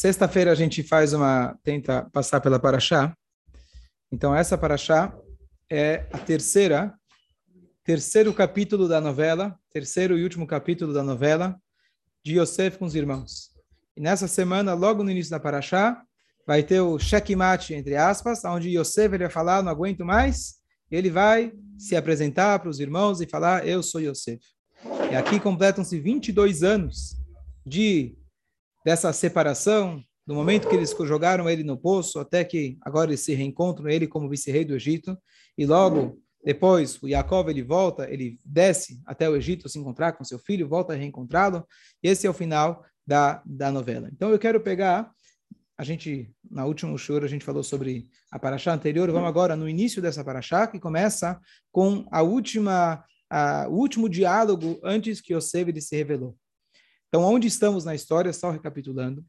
Sexta-feira a gente faz uma tenta passar pela paraxá. Então essa paraxá é a terceira terceiro capítulo da novela, terceiro e último capítulo da novela de Yosef com os irmãos. E nessa semana, logo no início da paraxá, vai ter o checkmate entre aspas, onde Yosef ele vai falar, não aguento mais, e ele vai se apresentar para os irmãos e falar, eu sou Yosef. E aqui completam-se 22 anos de dessa separação, do momento que eles jogaram ele no poço, até que agora eles se reencontram, ele como vice-rei do Egito, e logo depois o Jacob ele volta, ele desce até o Egito se encontrar com seu filho, volta a reencontrá-lo, e esse é o final da, da novela. Então eu quero pegar, a gente, na última show a gente falou sobre a paraxá anterior, vamos agora no início dessa paraxá, que começa com a última, a, o último diálogo antes que Yosef ele se revelou. Então, onde estamos na história, só recapitulando,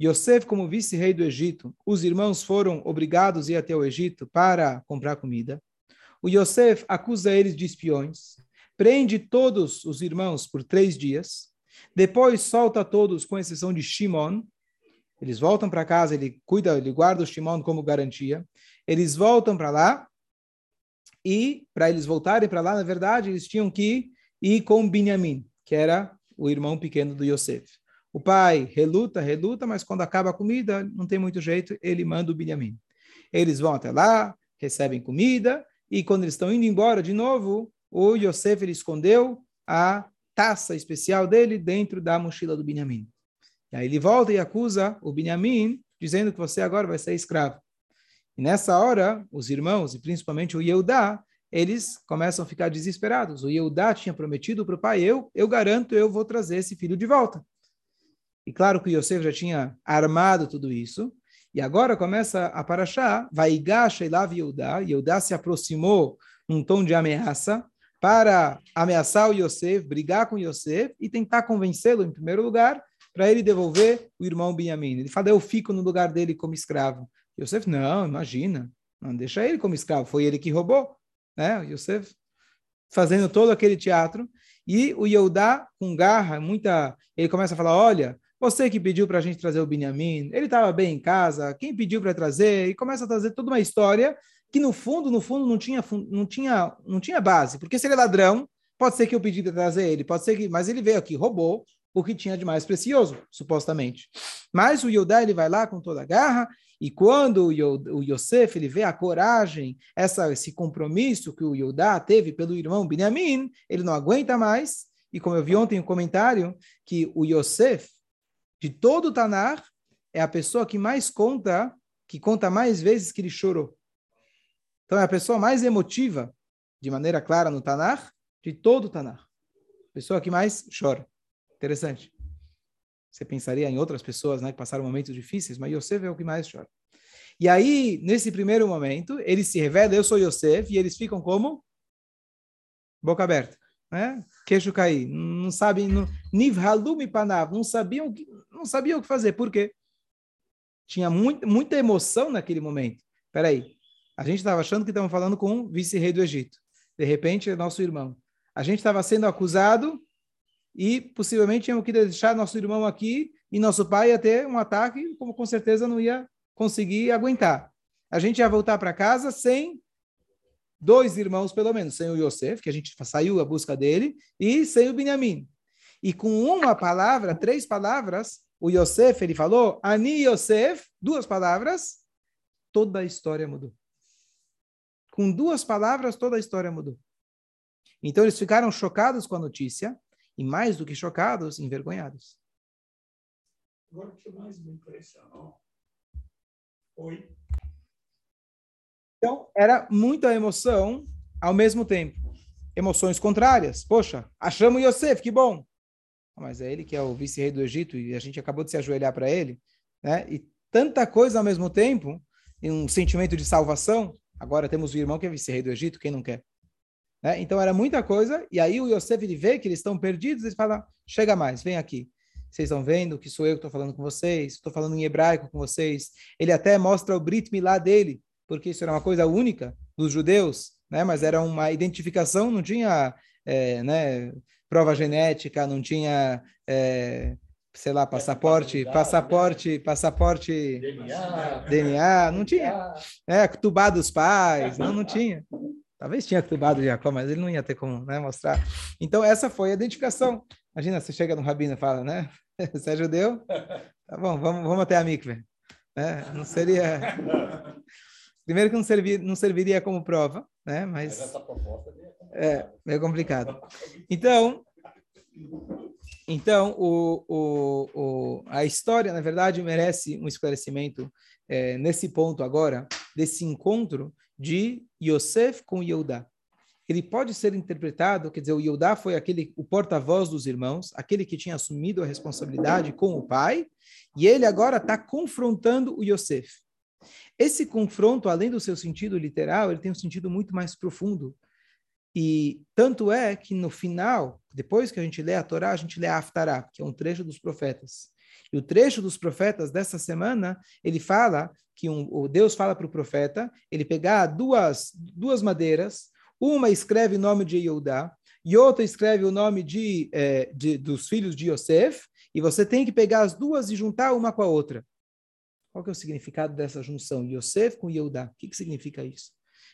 Yosef, como vice-rei do Egito, os irmãos foram obrigados a ir até o Egito para comprar comida. O Yosef acusa eles de espiões, prende todos os irmãos por três dias, depois solta todos, com exceção de Shimon. Eles voltam para casa, ele cuida, ele guarda o Shimon como garantia. Eles voltam para lá, e para eles voltarem para lá, na verdade, eles tinham que ir com Binyamin, que era o irmão pequeno do Yosef. O pai reluta, reluta, mas quando acaba a comida, não tem muito jeito, ele manda o Binyamin. Eles vão até lá, recebem comida, e quando eles estão indo embora de novo, o Yosef ele escondeu a taça especial dele dentro da mochila do Binyamin. E aí ele volta e acusa o Binyamin, dizendo que você agora vai ser escravo. E nessa hora, os irmãos, e principalmente o Yehudá, eles começam a ficar desesperados. O Yehudá tinha prometido para o pai, eu, eu garanto, eu vou trazer esse filho de volta. E claro que Yosef já tinha armado tudo isso, e agora começa a Gacha e Lav Yehudá, Yehudá se aproximou num tom de ameaça, para ameaçar o Yosef, brigar com Yosef e tentar convencê-lo, em primeiro lugar, para ele devolver o irmão Benjamim. Ele fala, eu fico no lugar dele como escravo. Yosef, não, imagina, não deixa ele como escravo, foi ele que roubou né? Yosef fazendo todo aquele teatro. E o Yehudá, com garra, muita. Ele começa a falar: olha, você que pediu para a gente trazer o Benjamin, ele estava bem em casa, quem pediu para trazer? E começa a trazer toda uma história que no fundo, no fundo, não tinha, não tinha, não tinha base. Porque se ele é ladrão, pode ser que eu pedi para trazer ele, pode ser que. Mas ele veio aqui, roubou o que tinha de mais precioso, supostamente. Mas o Yehudá, ele vai lá com toda a garra e quando o Yosef ele vê a coragem, essa, esse compromisso que o Yudá teve pelo irmão Benjamin, ele não aguenta mais. E como eu vi ontem no um comentário, que o Yosef, de todo o Tanar, é a pessoa que mais conta, que conta mais vezes que ele chorou. Então é a pessoa mais emotiva, de maneira clara no Tanar, de todo o Tanar. Pessoa que mais chora. Interessante. Você pensaria em outras pessoas né, que passaram momentos difíceis, mas Yosef é o que mais chora. E aí, nesse primeiro momento, ele se revela, eu sou Yosef, e eles ficam como? Boca aberta, né? queixo cair, não sabem, nivhalumi panav, não sabiam, não sabiam o que fazer, por quê? Tinha muito, muita emoção naquele momento. Espera aí, a gente estava achando que estamos falando com o vice-rei do Egito. De repente, é nosso irmão. A gente estava sendo acusado e possivelmente tínhamos que deixar nosso irmão aqui e nosso pai ia ter um ataque, como com certeza não ia conseguir aguentar. A gente ia voltar para casa sem dois irmãos, pelo menos, sem o Yosef, que a gente saiu à busca dele, e sem o Benjamim. E com uma palavra, três palavras, o Yosef, ele falou, Ani Yosef, duas palavras, toda a história mudou. Com duas palavras, toda a história mudou. Então eles ficaram chocados com a notícia, e mais do que chocados, envergonhados. Agora o que mais me impressionou foi. Então, era muita emoção ao mesmo tempo. Emoções contrárias. Poxa, achamos Yosef, que bom. Mas é ele que é o vice-rei do Egito e a gente acabou de se ajoelhar para ele. Né? E tanta coisa ao mesmo tempo, e um sentimento de salvação. Agora temos o irmão que é vice-rei do Egito, quem não quer? Né? Então era muita coisa, e aí o Yosef ele vê que eles estão perdidos, ele fala: chega mais, vem aqui. Vocês estão vendo que sou eu que estou falando com vocês, estou falando em hebraico com vocês. Ele até mostra o Brit Milá dele, porque isso era uma coisa única dos judeus, né? mas era uma identificação, não tinha é, né, prova genética, não tinha é, sei lá, passaporte, passaporte, passaporte, DNA, DNA, não tinha. É, Tubá dos pais, não, não tinha. Talvez tinha Tubá do Jacó, mas ele não ia ter como né, mostrar. Então, essa foi a identificação. Imagina, você chega no rabino e fala, né? Você é judeu? Tá bom, vamos, vamos até a mikve. Né? Não seria... Primeiro que não, servir, não serviria como prova, né? Mas, Mas essa proposta é meio complicado. Então, então o, o, o, a história, na verdade, merece um esclarecimento é, nesse ponto agora, desse encontro de Yosef com Yehudá. Ele pode ser interpretado, quer dizer, o Yehudá foi aquele, o porta-voz dos irmãos, aquele que tinha assumido a responsabilidade com o pai, e ele agora está confrontando o Yosef. Esse confronto, além do seu sentido literal, ele tem um sentido muito mais profundo. E tanto é que no final, depois que a gente lê a Torá, a gente lê a Haftarah, que é um trecho dos profetas. E o trecho dos profetas dessa semana, ele fala que um, o Deus fala para o profeta ele pegar duas, duas madeiras, uma escreve o nome de Yehudá, e outra escreve o nome de, é, de, dos filhos de Yosef, e você tem que pegar as duas e juntar uma com a outra. Qual que é o significado dessa junção? Yosef com Yehudá. O que, que significa isso?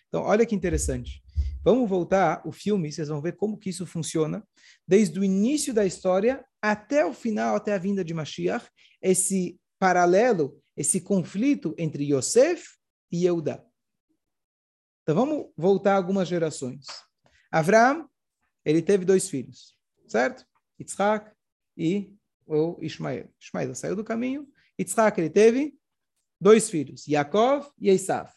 Então, olha que interessante. Vamos voltar o filme, vocês vão ver como que isso funciona. Desde o início da história até o final, até a vinda de Mashiach, esse paralelo, esse conflito entre Yosef e Yehudá. Então, vamos voltar algumas gerações. Avram, ele teve dois filhos, certo? Yitzhak e o Ismael. Ismael saiu do caminho. Yitzhak, ele teve dois filhos, Yaakov e Esav.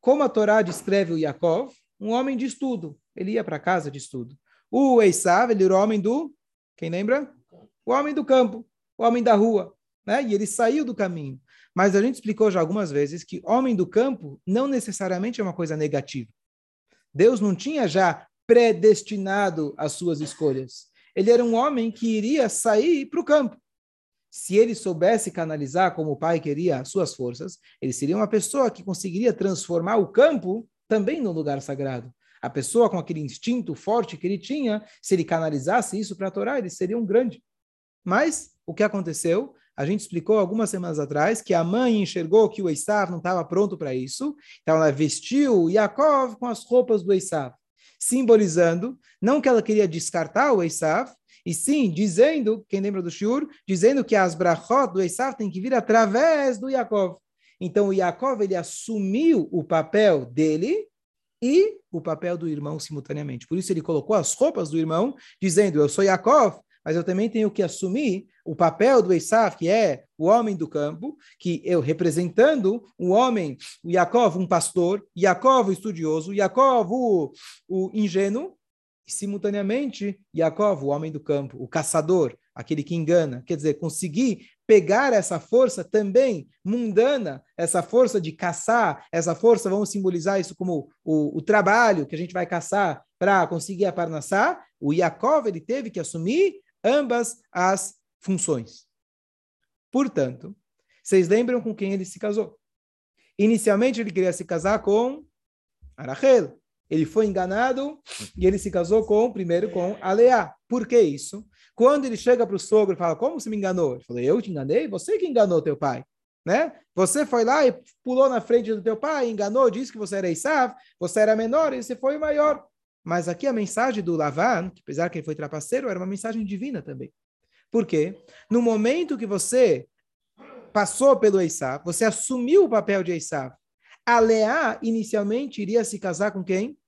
Como a Torá descreve o Yaakov, um homem de estudo. Ele ia para casa de estudo. O Esav, ele era o homem do, quem lembra? O homem do campo, o homem da rua. Né? E ele saiu do caminho. Mas a gente explicou já algumas vezes que homem do campo não necessariamente é uma coisa negativa. Deus não tinha já predestinado as suas escolhas. Ele era um homem que iria sair para o campo se ele soubesse canalizar como o pai queria as suas forças, ele seria uma pessoa que conseguiria transformar o campo também no lugar sagrado. A pessoa com aquele instinto forte que ele tinha, se ele canalizasse isso para a Torá, ele seria um grande. Mas o que aconteceu? A gente explicou algumas semanas atrás que a mãe enxergou que o Esav não estava pronto para isso, então ela vestiu Yaakov com as roupas do Esav, simbolizando não que ela queria descartar o Esav, e sim, dizendo, quem lembra do Shur, dizendo que as brachot do Esav tem que vir através do Yaakov. Então, o Yaakov, ele assumiu o papel dele e o papel do irmão simultaneamente. Por isso, ele colocou as roupas do irmão, dizendo, eu sou Yaakov, mas eu também tenho que assumir o papel do Esav, que é o homem do campo, que eu representando o homem, o Yaakov, um pastor, Yaakov, o estudioso, Yaakov, o, o ingênuo, e, simultaneamente, Yaakov, o homem do campo, o caçador, aquele que engana, quer dizer, conseguir pegar essa força também mundana, essa força de caçar, essa força, vamos simbolizar isso como o, o trabalho que a gente vai caçar para conseguir a Parnassá, o Yaakov ele teve que assumir ambas as funções. Portanto, vocês lembram com quem ele se casou? Inicialmente ele queria se casar com Arachel, ele foi enganado e ele se casou com primeiro com a Leá. Por que isso? Quando ele chega para o sogro e fala, como você me enganou? Ele falou, eu te enganei? Você que enganou teu pai. Né? Você foi lá e pulou na frente do teu pai, enganou, disse que você era Isav, você era menor e você foi maior. Mas aqui a mensagem do Lavan, que apesar que ele foi trapaceiro, era uma mensagem divina também. Por quê? No momento que você passou pelo Isav, você assumiu o papel de Isav, a Leá inicialmente iria se casar com quem?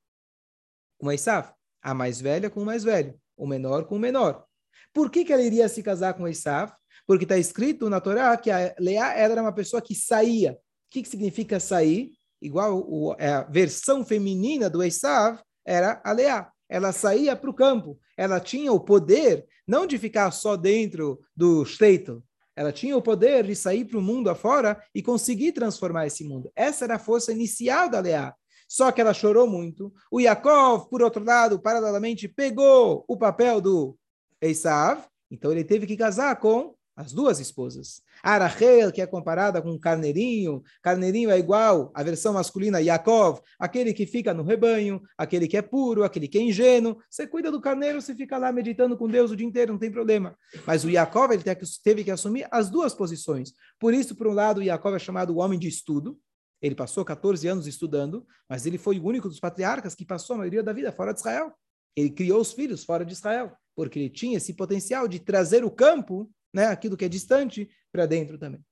Com Esav. A mais velha com o mais velho. O menor com o menor. Por que, que ela iria se casar com Esav? Porque está escrito na Torá que a Leá era uma pessoa que saía. O que, que significa sair? Igual o, é a versão feminina do Esav era a Leá. Ela saía para o campo. Ela tinha o poder não de ficar só dentro do Shtetl, ela tinha o poder de sair para o mundo afora e conseguir transformar esse mundo. Essa era a força inicial da Leá. Só que ela chorou muito. O Yaakov, por outro lado, paralelamente, pegou o papel do Esav, então ele teve que casar com as duas esposas. A Rachel, que é comparada com um carneirinho, carneirinho é igual à versão masculina Yaakov, aquele que fica no rebanho, aquele que é puro, aquele que é ingênuo. Você cuida do carneiro, você fica lá meditando com Deus o dia inteiro, não tem problema. Mas o Yaakov ele teve que assumir as duas posições. Por isso, por um lado, o Yaakov é chamado o homem de estudo, ele passou 14 anos estudando, mas ele foi o único dos patriarcas que passou a maioria da vida fora de Israel. Ele criou os filhos fora de Israel, porque ele tinha esse potencial de trazer o campo né, aquilo que é distante, para dentro também.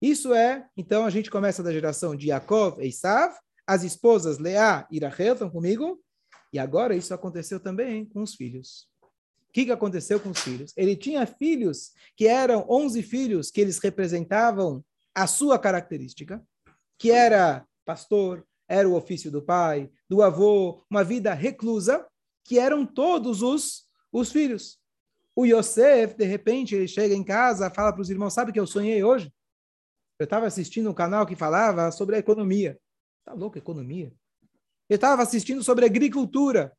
Isso é, então a gente começa da geração de Yaakov e Isav, as esposas Leá e Rachel estão comigo, e agora isso aconteceu também com os filhos. O que, que aconteceu com os filhos? Ele tinha filhos que eram 11 filhos que eles representavam a sua característica, que era pastor, era o ofício do pai, do avô, uma vida reclusa, que eram todos os, os filhos. O Yosef, de repente, ele chega em casa, fala para os irmãos: Sabe que eu sonhei hoje? Eu estava assistindo um canal que falava sobre a economia. Tá louco, economia? Eu estava assistindo sobre agricultura,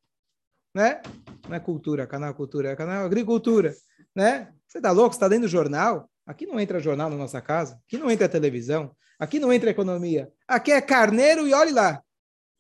né? Não é cultura, canal cultura, é canal agricultura, né? Você tá louco? Você está lendo jornal? Aqui não entra jornal na nossa casa, aqui não entra televisão, aqui não entra economia. Aqui é carneiro e olhe lá.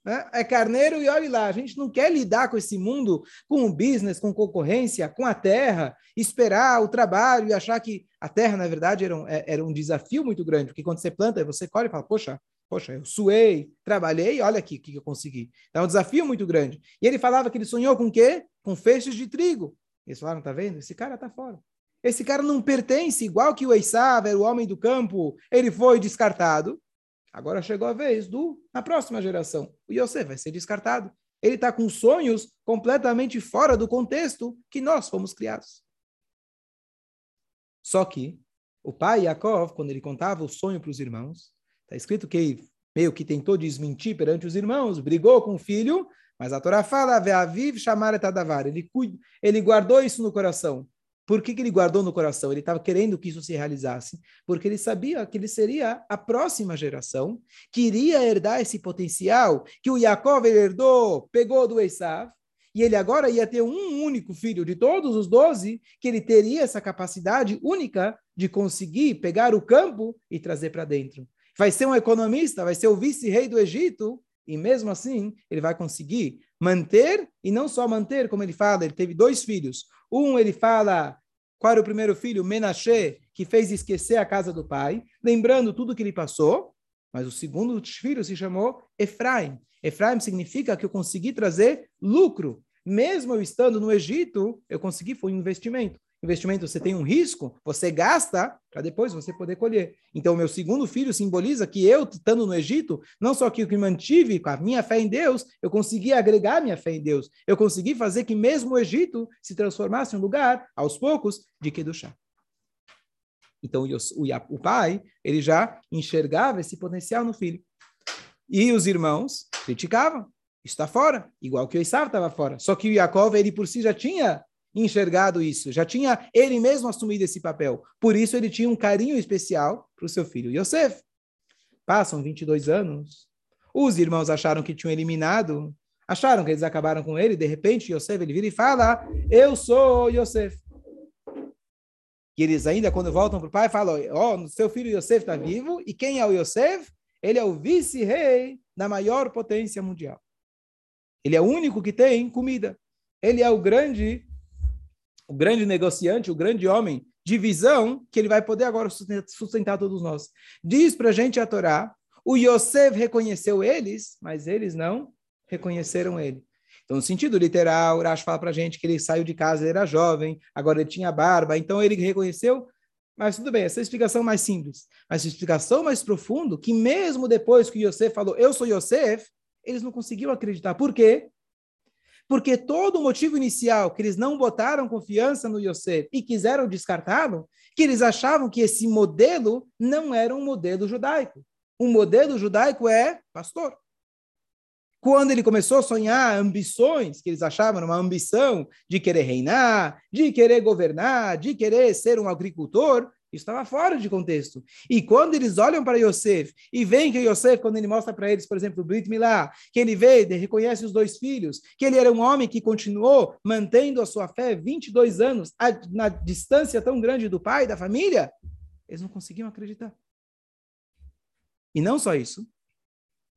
Né? É carneiro e olhe lá. A gente não quer lidar com esse mundo, com o business, com concorrência, com a terra, esperar o trabalho e achar que a terra, na verdade, era um, é, era um desafio muito grande, porque quando você planta, você colhe e fala, poxa, poxa, eu suei, trabalhei, olha aqui o que eu consegui. Então, é um desafio muito grande. E ele falava que ele sonhou com o quê? Com feixes de trigo. Eles falaram, tá vendo? Esse cara tá fora. Esse cara não pertence, igual que o Eissav era o homem do campo, ele foi descartado. Agora chegou a vez do, na próxima geração, o Yosef vai ser descartado. Ele está com sonhos completamente fora do contexto que nós fomos criados. Só que o pai Yaakov, quando ele contava o sonho para os irmãos, está escrito que meio que tentou desmentir perante os irmãos, brigou com o filho, mas a Torá fala, Ve'aviv chamar ele guardou isso no coração. Por que, que ele guardou no coração? Ele estava querendo que isso se realizasse, porque ele sabia que ele seria a próxima geração que iria herdar esse potencial que o Yaakov herdou, pegou do Esav, e ele agora ia ter um único filho de todos os doze, que ele teria essa capacidade única de conseguir pegar o campo e trazer para dentro. Vai ser um economista, vai ser o vice-rei do Egito, e mesmo assim ele vai conseguir manter, e não só manter, como ele fala, ele teve dois filhos. Um, ele fala, qual era o primeiro filho? Menashe, que fez esquecer a casa do pai, lembrando tudo que ele passou. Mas o segundo filho se chamou Efraim. Efraim significa que eu consegui trazer lucro. Mesmo eu estando no Egito, eu consegui, foi um investimento investimento você tem um risco, você gasta para depois você poder colher. Então, o meu segundo filho simboliza que eu, estando no Egito, não só que eu me mantive com a minha fé em Deus, eu consegui agregar minha fé em Deus. Eu consegui fazer que mesmo o Egito se transformasse em um lugar, aos poucos, de Kedushá. Então, o, o, o pai, ele já enxergava esse potencial no filho. E os irmãos criticavam. Está fora, igual que o Isaac estava fora. Só que o Yaakov, ele por si já tinha enxergado isso, já tinha ele mesmo assumido esse papel. Por isso ele tinha um carinho especial para o seu filho Yosef. Passam 22 anos. Os irmãos acharam que tinham eliminado, acharam que eles acabaram com ele, de repente Yosef ele vira e fala: "Eu sou Yosef". E eles ainda quando voltam para o pai falam: "Ó, oh, seu filho Yosef está vivo e quem é o Yosef? Ele é o vice-rei da maior potência mundial. Ele é o único que tem comida. Ele é o grande o grande negociante, o grande homem de visão, que ele vai poder agora sustentar todos nós. Diz para a gente a Torá, o Yosef reconheceu eles, mas eles não reconheceram ele. Então, no sentido literal, Urash fala para a gente que ele saiu de casa, ele era jovem, agora ele tinha barba, então ele reconheceu, mas tudo bem, essa é a explicação mais simples. Mas a explicação mais profunda, que mesmo depois que Yosef falou, eu sou Yosef, eles não conseguiram acreditar. Por quê? Porque todo o motivo inicial que eles não botaram confiança no Yosef e quiseram descartá-lo, que eles achavam que esse modelo não era um modelo judaico. Um modelo judaico é pastor. Quando ele começou a sonhar ambições, que eles achavam uma ambição de querer reinar, de querer governar, de querer ser um agricultor, estava fora de contexto. E quando eles olham para Yosef e veem que Yosef, quando ele mostra para eles, por exemplo, o Brit Milá, que ele veio e reconhece os dois filhos, que ele era um homem que continuou mantendo a sua fé 22 anos na distância tão grande do pai, da família, eles não conseguiam acreditar. E não só isso,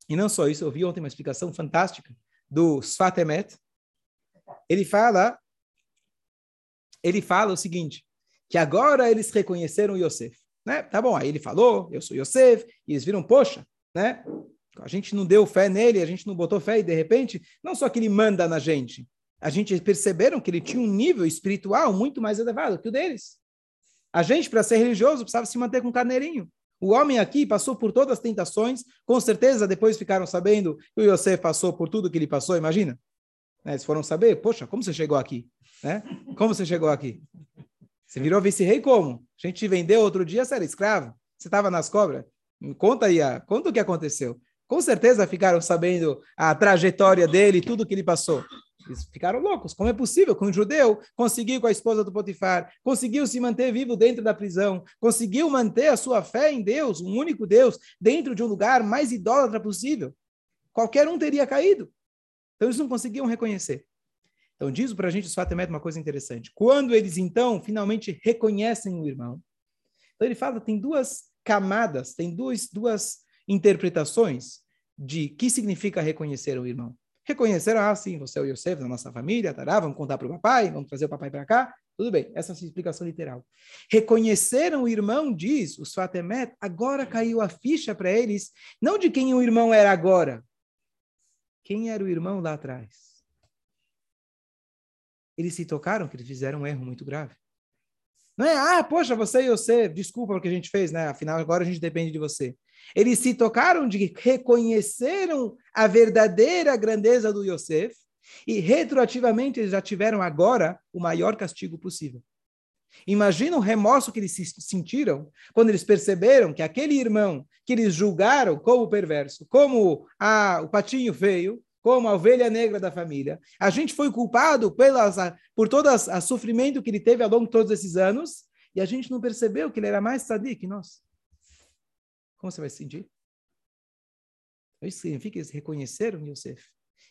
e não só isso, eu vi ontem uma explicação fantástica do Sfatemet. Ele fala, ele fala o seguinte, que agora eles reconheceram Yosef. Né? Tá bom, aí ele falou, eu sou Yosef, e eles viram, poxa, né? A gente não deu fé nele, a gente não botou fé, e de repente, não só que ele manda na gente, a gente perceberam que ele tinha um nível espiritual muito mais elevado que o deles. A gente, para ser religioso, precisava se manter com carneirinho. O homem aqui passou por todas as tentações, com certeza depois ficaram sabendo que o Yosef passou por tudo que ele passou, imagina. Né? Eles foram saber, poxa, como você chegou aqui? Né? Como você chegou aqui? Você virou vice-rei como? A gente te vendeu outro dia, você era escravo. Você estava nas cobras. Conta aí, conta o que aconteceu. Com certeza ficaram sabendo a trajetória dele, tudo que ele passou. Eles ficaram loucos. Como é possível que um judeu conseguiu com a esposa do Potifar, conseguiu se manter vivo dentro da prisão, conseguiu manter a sua fé em Deus, um único Deus, dentro de um lugar mais idólatra possível? Qualquer um teria caído. Então eles não conseguiam reconhecer. Então diz para a gente o Sfatemet uma coisa interessante. Quando eles então finalmente reconhecem o irmão, então ele fala tem duas camadas, tem duas, duas interpretações de que significa reconhecer o irmão. Reconheceram, ah, sim, você é o Yosef da nossa família, tará, vamos contar para o papai, vamos trazer o papai para cá. Tudo bem, essa é a explicação literal. Reconheceram o irmão, diz o Sfatemet, agora caiu a ficha para eles, não de quem o irmão era agora. Quem era o irmão lá atrás? Eles se tocaram que eles fizeram um erro muito grave. Não é, ah, poxa, você e você, desculpa o que a gente fez, né? Afinal, agora a gente depende de você. Eles se tocaram de reconheceram a verdadeira grandeza do Yosef e retroativamente eles já tiveram agora o maior castigo possível. Imagina o remorso que eles sentiram quando eles perceberam que aquele irmão que eles julgaram como perverso, como a, o patinho feio, como a ovelha negra da família, a gente foi culpado pelas, por todo o sofrimento que ele teve ao longo de todos esses anos e a gente não percebeu que ele era mais sadio que nós. Como você vai se sentir? Isso significa que eles reconheceram Yosef.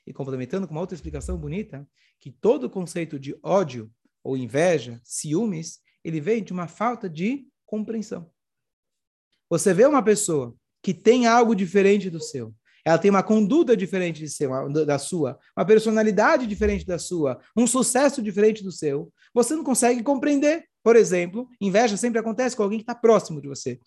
E complementando com uma outra explicação bonita, que todo o conceito de ódio ou inveja, ciúmes, ele vem de uma falta de compreensão. Você vê uma pessoa que tem algo diferente do seu, ela tem uma conduta diferente de seu, da sua, uma personalidade diferente da sua, um sucesso diferente do seu, você não consegue compreender. Por exemplo, inveja sempre acontece com alguém que está próximo de você.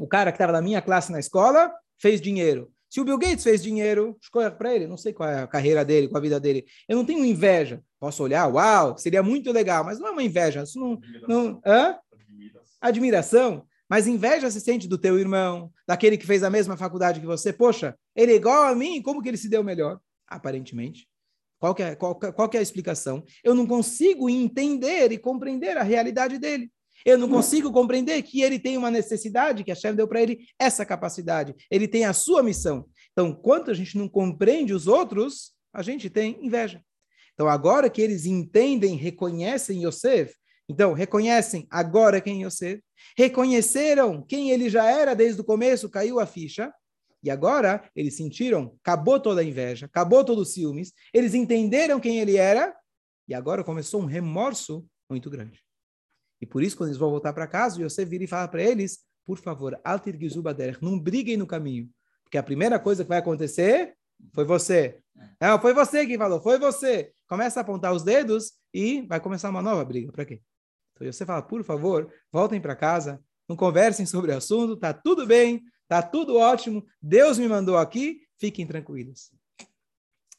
O cara que estava na minha classe na escola fez dinheiro. Se o Bill Gates fez dinheiro, escolha para ele, não sei qual é a carreira dele, qual a vida dele. Eu não tenho inveja. Posso olhar, uau, seria muito legal, mas não é uma inveja. Isso não, não hã? Admiração. Mas inveja se sente do teu irmão, daquele que fez a mesma faculdade que você. Poxa, ele é igual a mim, como que ele se deu melhor? Aparentemente. Qual que é, qual, qual que é a explicação? Eu não consigo entender e compreender a realidade dele. Eu não consigo compreender que ele tem uma necessidade, que a chefe deu para ele essa capacidade. Ele tem a sua missão. Então, quanto a gente não compreende os outros, a gente tem inveja. Então, agora que eles entendem, reconhecem Yosef, então, reconhecem agora quem Yosef, reconheceram quem ele já era desde o começo, caiu a ficha, e agora eles sentiram, acabou toda a inveja, acabou todos os ciúmes, eles entenderam quem ele era, e agora começou um remorso muito grande. E por isso, quando eles vão voltar para casa, você vira e fala para eles, por favor, altir gizubader, não briguem no caminho. Porque a primeira coisa que vai acontecer foi você. Não, foi você que falou, foi você. Começa a apontar os dedos e vai começar uma nova briga. Para quê? Então você fala, por favor, voltem para casa, não conversem sobre o assunto, tá tudo bem, tá tudo ótimo, Deus me mandou aqui, fiquem tranquilos.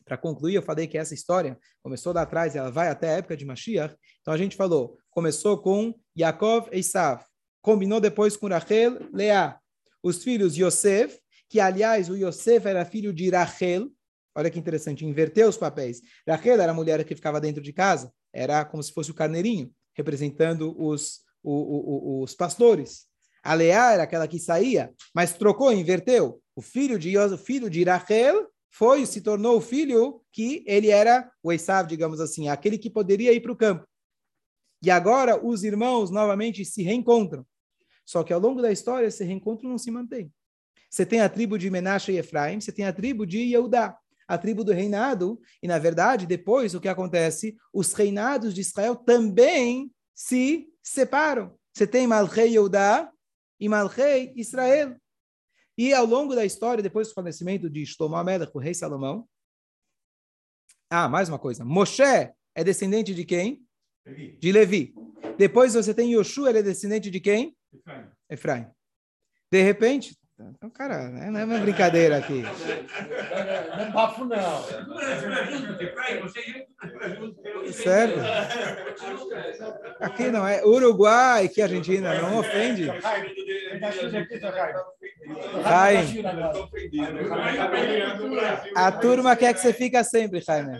Para concluir, eu falei que essa história começou lá atrás, ela vai até a época de Mashiach. Então a gente falou, começou com Yaakov e Esav, combinou depois com Rachel, Leá, os filhos Yosef, que aliás o Yosef era filho de Rachel. Olha que interessante, inverteu os papéis. Rachel era a mulher que ficava dentro de casa, era como se fosse o carneirinho, representando os, o, o, os pastores. A Leá era aquela que saía, mas trocou, inverteu. O filho de o filho de Rachel foi, se tornou o filho que ele era o Esav, digamos assim, aquele que poderia ir para o campo. E agora os irmãos novamente se reencontram. Só que ao longo da história, esse reencontro não se mantém. Você tem a tribo de Menashe e Efraim, você tem a tribo de Yehudá, a tribo do reinado, e na verdade, depois o que acontece? Os reinados de Israel também se separam. Você tem Malchei Yehudá e Malchei Israel. E ao longo da história, depois do falecimento de Shlomo Amelech, o rei Salomão, ah, mais uma coisa, Moshe é descendente de quem? Levi. De Levi. Depois você tem Yoshua, ele é descendente de quem? Efraim. Efraim. De repente, então, cara, não é uma brincadeira aqui. Não é bafo, não. Sério? Aqui não é Uruguai, que Argentina, não ofende. Jaime. A turma quer que você fica sempre, Jaime.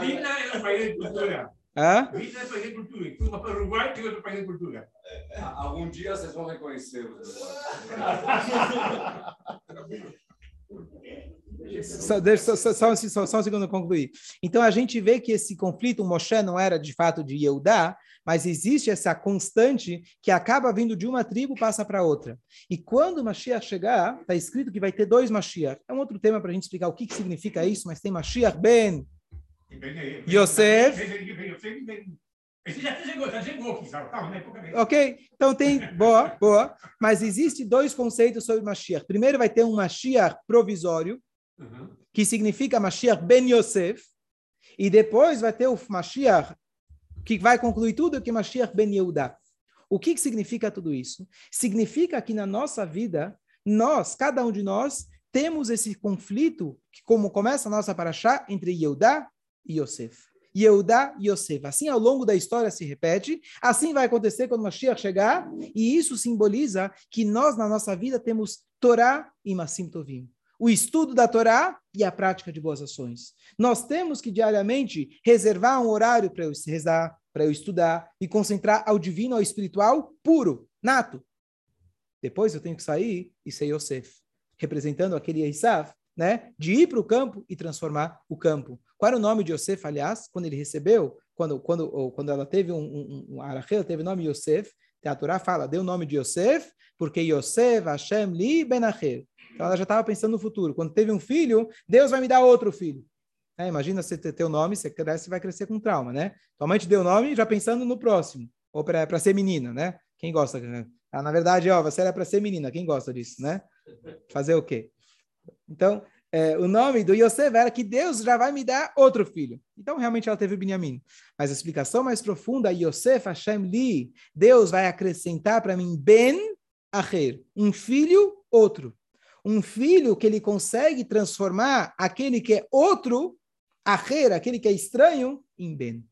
Vida é fazer cultura. Fui para o Uruguai e outro país de cultura. É, algum dia vocês vão reconhecer os Só, deixa, só, só, só, só um segundo concluir. Então a gente vê que esse conflito, o Moshe não era de fato de Yehudá, mas existe essa constante que acaba vindo de uma tribo passa para outra. E quando o Mashiach chegar, está escrito que vai ter dois Mashiach. É um outro tema para a gente explicar o que, que significa isso, mas tem Mashiach Ben Yosef. Ok, então tem, boa, boa. Mas existe dois conceitos sobre Mashiach. Primeiro vai ter um Mashiach provisório, que significa Mashiach Ben Yosef. E depois vai ter o Mashiach, que vai concluir tudo, que é Mashiach Ben Yehuda. O que, que significa tudo isso? Significa que na nossa vida, nós, cada um de nós, temos esse conflito, que como começa a nossa paraxá, entre Yehuda e Yosef. Yehudá e Yosef. Assim, ao longo da história se repete. Assim vai acontecer quando Mashiach chegar. E isso simboliza que nós, na nossa vida, temos Torá e Massim Tovim. O estudo da Torá e a prática de boas ações. Nós temos que diariamente reservar um horário para eu rezar, para eu estudar e concentrar ao divino, ao espiritual puro, nato. Depois eu tenho que sair e ser Yosef, representando aquele Isaf, né, de ir para o campo e transformar o campo. Qual era o nome de Yosef, aliás, quando ele recebeu, quando, quando, quando ela teve um, um, um Arachel, teve o nome Yosef, a Torá fala, deu o nome de Yosef, porque Yosef Hashem li benacher. Então ela já estava pensando no futuro. Quando teve um filho, Deus vai me dar outro filho. É, imagina você ter teu nome, você cresce vai crescer com trauma, né? Tua mãe te deu o nome já pensando no próximo. Ou para ser menina, né? Quem gosta? Ah, na verdade, ó, você era para ser menina. Quem gosta disso, né? Fazer o quê? Então, é, o nome do Yosef era que Deus já vai me dar outro filho. Então, realmente, ela teve Benjamim. Mas a explicação mais profunda, Yosef Hashem Li, Deus vai acrescentar para mim Ben Acher, um filho, outro. Um filho que ele consegue transformar aquele que é outro, Acher, aquele que é estranho, em Ben.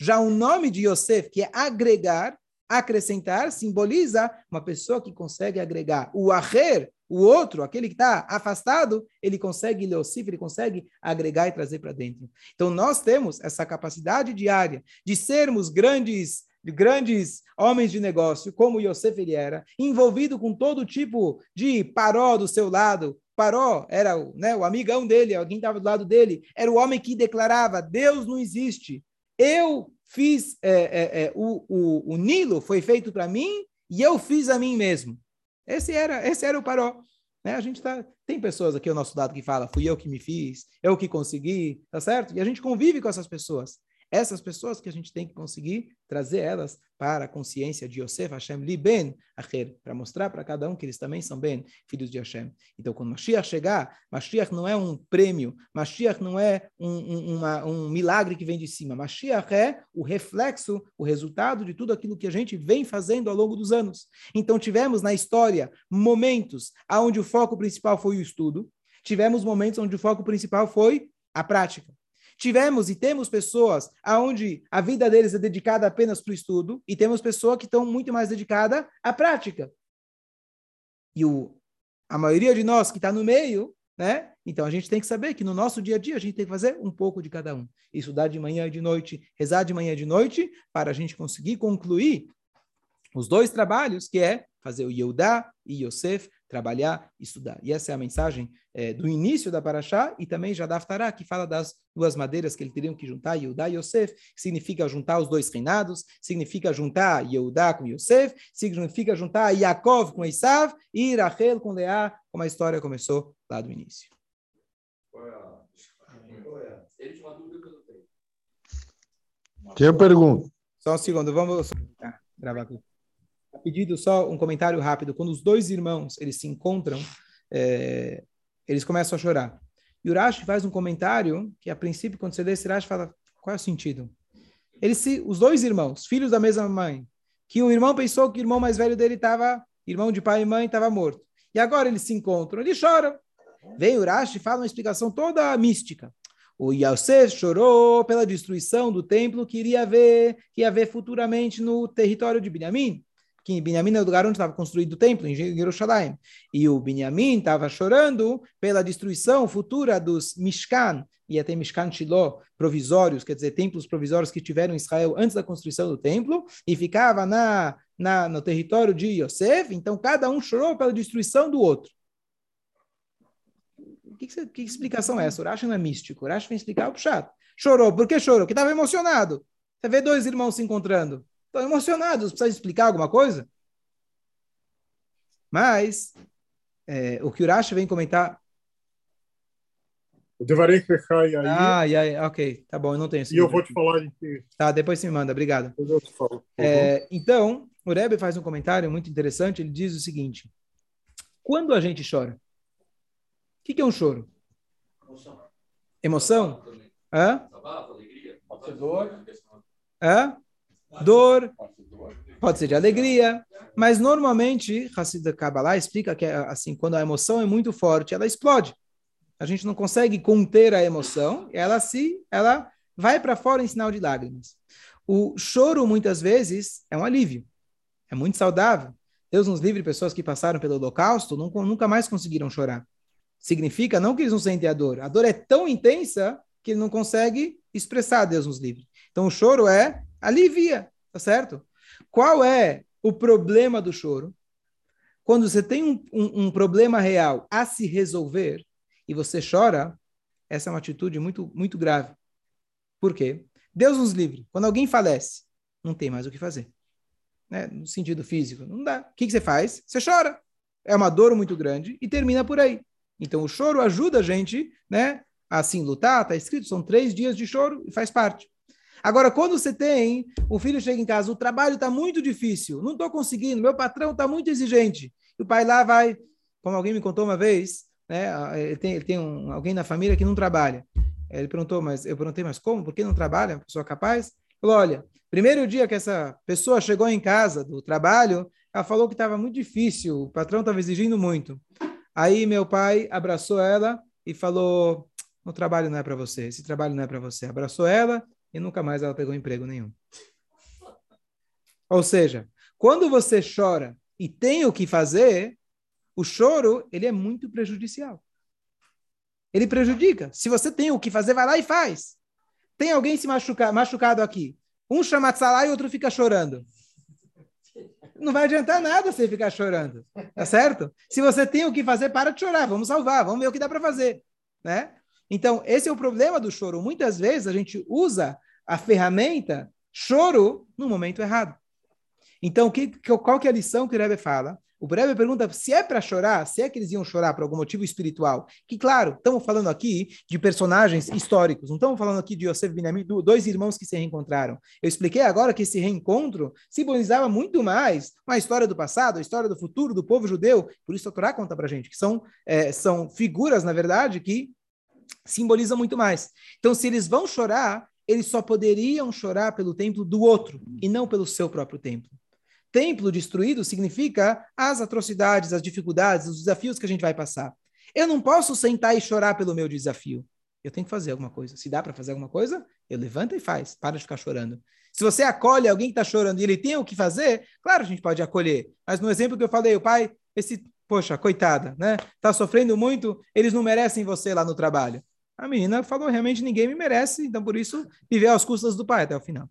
Já o nome de Yosef, que é agregar, acrescentar, simboliza uma pessoa que consegue agregar. O Acher, o outro, aquele que está afastado, ele consegue leocif, ele consegue agregar e trazer para dentro. Então, nós temos essa capacidade diária de sermos grandes grandes homens de negócio, como Yosef ele era, envolvido com todo tipo de paró do seu lado. Paró era né, o amigão dele, alguém estava do lado dele, era o homem que declarava: Deus não existe. Eu fiz, é, é, é, o, o, o Nilo foi feito para mim e eu fiz a mim mesmo. Esse era, esse era o Paró. Né? A gente tá, tem pessoas aqui ao nosso lado que fala, fui eu que me fiz, eu que consegui, tá certo? E a gente convive com essas pessoas. Essas pessoas que a gente tem que conseguir trazer elas para a consciência de Yosef Hashem li ben acher, para mostrar para cada um que eles também são ben, filhos de Hashem. Então, quando Mashiach chegar, Mashiach não é um prêmio, Mashiach não é um, um, uma, um milagre que vem de cima. Mashiach é o reflexo, o resultado de tudo aquilo que a gente vem fazendo ao longo dos anos. Então, tivemos na história momentos onde o foco principal foi o estudo, tivemos momentos onde o foco principal foi a prática. Tivemos e temos pessoas aonde a vida deles é dedicada apenas para o estudo e temos pessoas que estão muito mais dedicadas à prática. E o, a maioria de nós que está no meio, né? Então a gente tem que saber que no nosso dia a dia a gente tem que fazer um pouco de cada um. Estudar de manhã e de noite, rezar de manhã e de noite, para a gente conseguir concluir os dois trabalhos, que é fazer o Yehudá e Yosef trabalhar, estudar. E essa é a mensagem é, do início da Paraxá e também já da Haftarah, que fala das duas madeiras que eles teriam que juntar, Yehudá e Yosef, que significa juntar os dois reinados, significa juntar Yehudá com Yosef, significa juntar Yaakov com Esav e Rachel com Leá, como a história começou lá do início. Tinha pergunta. Só um segundo, vamos ah, gravar aqui. A pedido só um comentário rápido. Quando os dois irmãos eles se encontram, é, eles começam a chorar. E Urashi faz um comentário que, a princípio, quando você lê esse Urashi, fala qual é o sentido? Eles se, os dois irmãos, filhos da mesma mãe, que o irmão pensou que o irmão mais velho dele estava, irmão de pai e mãe, estava morto. E agora eles se encontram, eles choram. Vem Urashi e fala uma explicação toda mística. O Yosef chorou pela destruição do templo que iria haver, que haver futuramente no território de Benjamim que Benjamim é o lugar onde estava construído o templo, em Jerusalém. E o Benjamim estava chorando pela destruição futura dos Mishkan, e até Mishkan Shiloh, provisórios, quer dizer, templos provisórios que tiveram em Israel antes da construção do templo, e ficava na, na, no território de Yosef, então cada um chorou pela destruição do outro. Que, que, que explicação é essa? Urash não é místico. Urash vem explicar o chato. Chorou. Por que chorou? Porque estava emocionado. Você vê dois irmãos se encontrando. Estão emocionados. Precisa explicar alguma coisa? Mas é, o que Urash vem comentar. O Devarei aí. Ah, yeah, ok. Tá bom, eu não tenho E eu vou te falar de que. Tá, depois você me manda. Obrigado. Depois eu te falo. É, então, o Rebbe faz um comentário muito interessante. Ele diz o seguinte: quando a gente chora, o que, que é um choro? Emoção. Emoção? Hã? Pode ser dor. Hã? Dor. Pode ser de alegria. Mas normalmente, Hassid Kabbalah explica que assim, quando a emoção é muito forte, ela explode. A gente não consegue conter a emoção, ela se, ela vai para fora em sinal de lágrimas. O choro muitas vezes é um alívio, é muito saudável. Deus nos livre pessoas que passaram pelo Holocausto nunca mais conseguiram chorar. Significa não que eles não sentem a dor. A dor é tão intensa que ele não consegue expressar Deus nos livre. Então o choro é alivia, tá certo? Qual é o problema do choro? Quando você tem um, um, um problema real a se resolver e você chora, essa é uma atitude muito, muito grave. Por quê? Deus nos livre. Quando alguém falece, não tem mais o que fazer. Né? No sentido físico, não dá. O que, que você faz? Você chora. É uma dor muito grande e termina por aí. Então, o choro ajuda a gente né, a assim lutar. Está escrito, são três dias de choro e faz parte. Agora, quando você tem, o filho chega em casa, o trabalho está muito difícil, não estou conseguindo, meu patrão está muito exigente. E o pai lá vai, como alguém me contou uma vez, né, ele tem, ele tem um, alguém na família que não trabalha. Ele perguntou, mas eu perguntei, mas como? Por que não trabalha? Uma pessoa capaz? Falou, olha, primeiro dia que essa pessoa chegou em casa do trabalho, ela falou que estava muito difícil, o patrão estava exigindo muito. Aí meu pai abraçou ela e falou: o trabalho não é para você, esse trabalho não é para você. Abraçou ela e nunca mais ela pegou emprego nenhum. Ou seja, quando você chora e tem o que fazer, o choro ele é muito prejudicial. Ele prejudica. Se você tem o que fazer, vai lá e faz. Tem alguém se machucar, machucado aqui. Um chama Tzalá e outro fica chorando. Não vai adiantar nada você ficar chorando, tá certo? Se você tem o que fazer, para de chorar. Vamos salvar, vamos ver o que dá para fazer, né? Então, esse é o problema do choro. Muitas vezes a gente usa a ferramenta choro no momento errado. Então, que, qual que é a lição que o Rebbe fala? O Rebbe pergunta se é para chorar, se é que eles iam chorar por algum motivo espiritual. Que, claro, estamos falando aqui de personagens históricos, não estamos falando aqui de Yosef Binyamin, dois irmãos que se reencontraram. Eu expliquei agora que esse reencontro simbolizava muito mais uma história do passado, a história do futuro do povo judeu. Por isso a Torá conta para gente que são, é, são figuras, na verdade, que simboliza muito mais. Então, se eles vão chorar, eles só poderiam chorar pelo templo do outro e não pelo seu próprio templo. Templo destruído significa as atrocidades, as dificuldades, os desafios que a gente vai passar. Eu não posso sentar e chorar pelo meu desafio. Eu tenho que fazer alguma coisa. Se dá para fazer alguma coisa, eu levanto e faz. Para de ficar chorando. Se você acolhe alguém que está chorando e ele tem o que fazer, claro, a gente pode acolher. Mas no exemplo que eu falei, o pai, esse, poxa, coitada, né? Está sofrendo muito, eles não merecem você lá no trabalho. A menina falou, realmente ninguém me merece, então por isso viver às custas do pai até o final.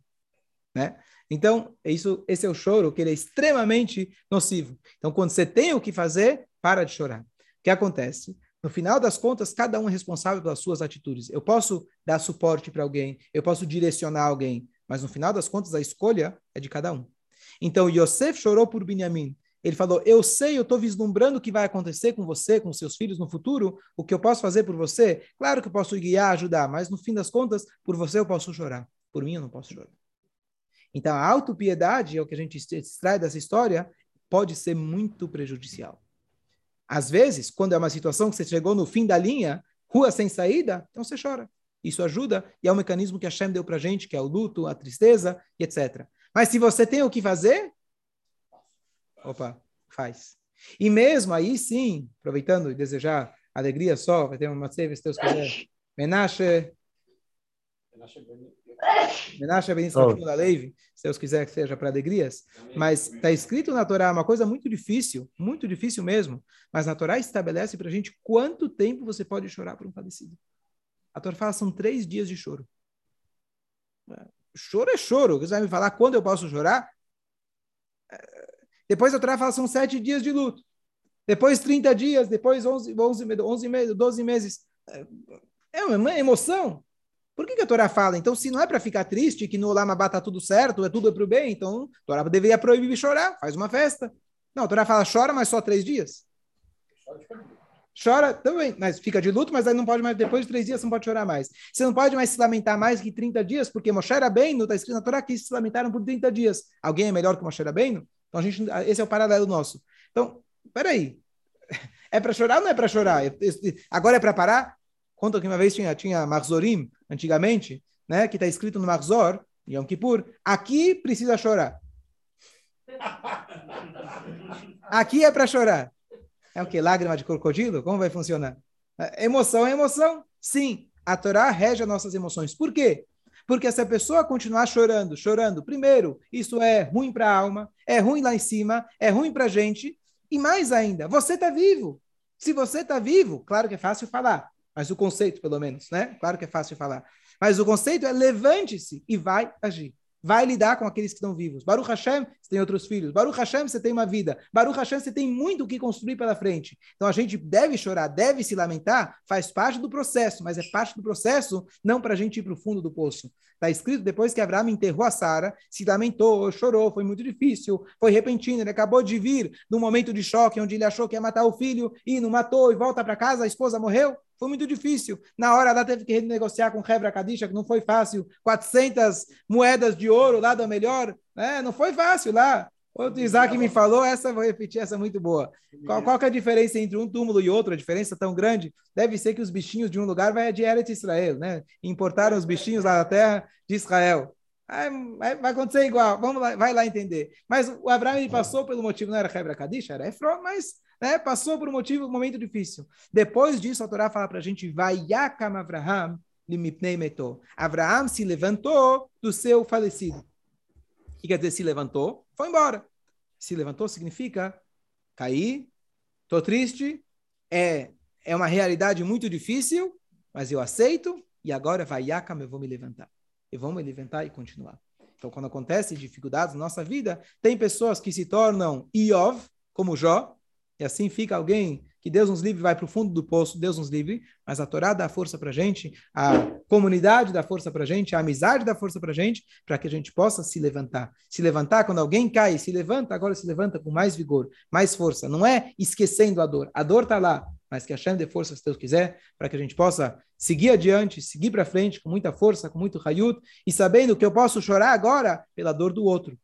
Né? Então, isso, esse é o choro que ele é extremamente nocivo. Então, quando você tem o que fazer, para de chorar. O que acontece? No final das contas, cada um é responsável pelas suas atitudes. Eu posso dar suporte para alguém, eu posso direcionar alguém, mas no final das contas, a escolha é de cada um. Então, Yosef chorou por Benjamim. Ele falou: Eu sei, eu estou vislumbrando o que vai acontecer com você, com seus filhos no futuro, o que eu posso fazer por você. Claro que eu posso guiar, ajudar, mas no fim das contas, por você eu posso chorar. Por mim eu não posso chorar. Então, a autopiedade, é o que a gente extrai dessa história, pode ser muito prejudicial. Às vezes, quando é uma situação que você chegou no fim da linha, rua sem saída, então você chora. Isso ajuda e é um mecanismo que a Shem deu para gente, que é o luto, a tristeza e etc. Mas se você tem o que fazer, opa, faz. E mesmo aí sim, aproveitando e desejar alegria só, vai ter uma save se Deus quiser. Menashe. Menashe Ben da Levi, se Deus quiser que seja para alegrias. Mas está escrito na Torá uma coisa muito difícil, muito difícil mesmo. Mas na Torá estabelece para a gente quanto tempo você pode chorar por um falecido. A Torá fala são três dias de choro. Choro é choro. Você vai me falar quando eu posso chorar? Depois a Torá fala são sete dias de luto. Depois 30 dias, depois 11, 11, 11 meses, 12 meses. É uma emoção. Por que, que a Torá fala? Então, se não é para ficar triste, que no Olamabá está tudo certo, é tudo para o bem, então a Torá deveria proibir chorar, faz uma festa. Não, a Torá fala chora, mas só três dias. Chora também, mas fica de luto, mas aí não pode mais, depois de três dias, você não pode chorar mais. Você não pode mais se lamentar mais que 30 dias, porque Moshe não está escrito na Torá que se lamentaram por 30 dias. Alguém é melhor que Moshe bem? Então, a gente, esse é o paralelo nosso. Então, peraí. É para chorar ou não é para chorar? Agora é para parar? Conta que uma vez tinha, tinha Marzorim, antigamente, né, que está escrito no Marzor, Yom Kippur, aqui precisa chorar. Aqui é para chorar. É o que? Lágrima de crocodilo? Como vai funcionar? É, emoção é emoção. Sim, a Torá rege as nossas emoções. Por quê? Porque se a pessoa continuar chorando, chorando, primeiro, isso é ruim para a alma, é ruim lá em cima, é ruim para a gente, e mais ainda, você está vivo. Se você está vivo, claro que é fácil falar, mas o conceito, pelo menos, né? Claro que é fácil falar. Mas o conceito é levante-se e vai agir vai lidar com aqueles que estão vivos. Baruch Hashem, você tem outros filhos. Baruch Hashem, você tem uma vida. Baruch Hashem, você tem muito o que construir pela frente. Então a gente deve chorar, deve se lamentar, faz parte do processo, mas é parte do processo não para a gente ir para o fundo do poço. Está escrito depois que Abraão enterrou a Sara, se lamentou, chorou, foi muito difícil, foi repentino. Ele acabou de vir num momento de choque onde ele achou que ia matar o filho e não matou e volta para casa, a esposa morreu. Foi muito difícil. Na hora ela teve que renegociar com Hebra Kadisha, que não foi fácil. 400 moedas de ouro lá da melhor. Né? Não foi fácil lá. O Isaac me falou, essa vou repetir, essa é muito boa. Qual, qual é a diferença entre um túmulo e outro? A diferença tão grande? Deve ser que os bichinhos de um lugar vai de Eretz Israel, né? Importaram os bichinhos lá da terra de Israel. Vai, vai acontecer igual, vamos lá, vai lá entender. Mas o Abraão ele passou pelo motivo, não era Hebra Kadisha, era Efron, mas né, passou por um motivo, um momento difícil. Depois disso, a Torá fala para a gente, vai Yakam Avraham limipnei meto. Avraham se levantou do seu falecido. O que quer dizer se levantou? Foi embora. Se levantou significa cair, estou triste, é, é uma realidade muito difícil, mas eu aceito e agora vai Yakam, eu vou me levantar. Eu vou me levantar e continuar. Então, quando acontece dificuldades na nossa vida, tem pessoas que se tornam Iov, como Jó, e assim fica alguém que Deus nos livre vai para o fundo do poço, Deus nos livre, mas a Torá dá força para a gente, a comunidade dá força para a gente, a amizade dá força para a gente, para que a gente possa se levantar. Se levantar, quando alguém cai, se levanta, agora se levanta com mais vigor, mais força. Não é esquecendo a dor, a dor está lá, mas que a Shem dê força, se Deus quiser, para que a gente possa seguir adiante, seguir para frente com muita força, com muito raiut, e sabendo que eu posso chorar agora pela dor do outro.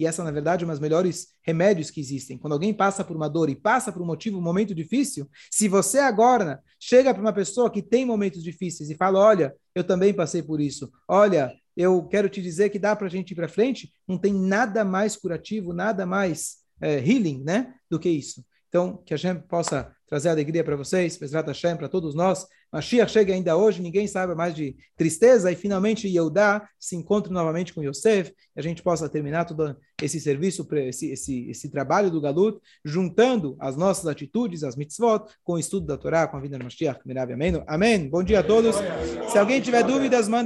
E essa, na verdade, é um dos melhores remédios que existem. Quando alguém passa por uma dor e passa por um motivo, um momento difícil, se você agora chega para uma pessoa que tem momentos difíceis e fala: Olha, eu também passei por isso. Olha, eu quero te dizer que dá para a gente ir para frente, não tem nada mais curativo, nada mais é, healing, né, do que isso. Então, que a gente possa trazer alegria para vocês, Bezrat Hashem, para todos nós. Mashiach chega ainda hoje, ninguém sabe mais de tristeza, e finalmente Yehudá se encontre novamente com Yosef, e a gente possa terminar todo esse serviço, esse, esse, esse trabalho do Galut, juntando as nossas atitudes, as mitzvot, com o estudo da Torá, com a vida do Mashiach. Amém. Amém. Bom dia a todos. Se alguém tiver dúvidas, manda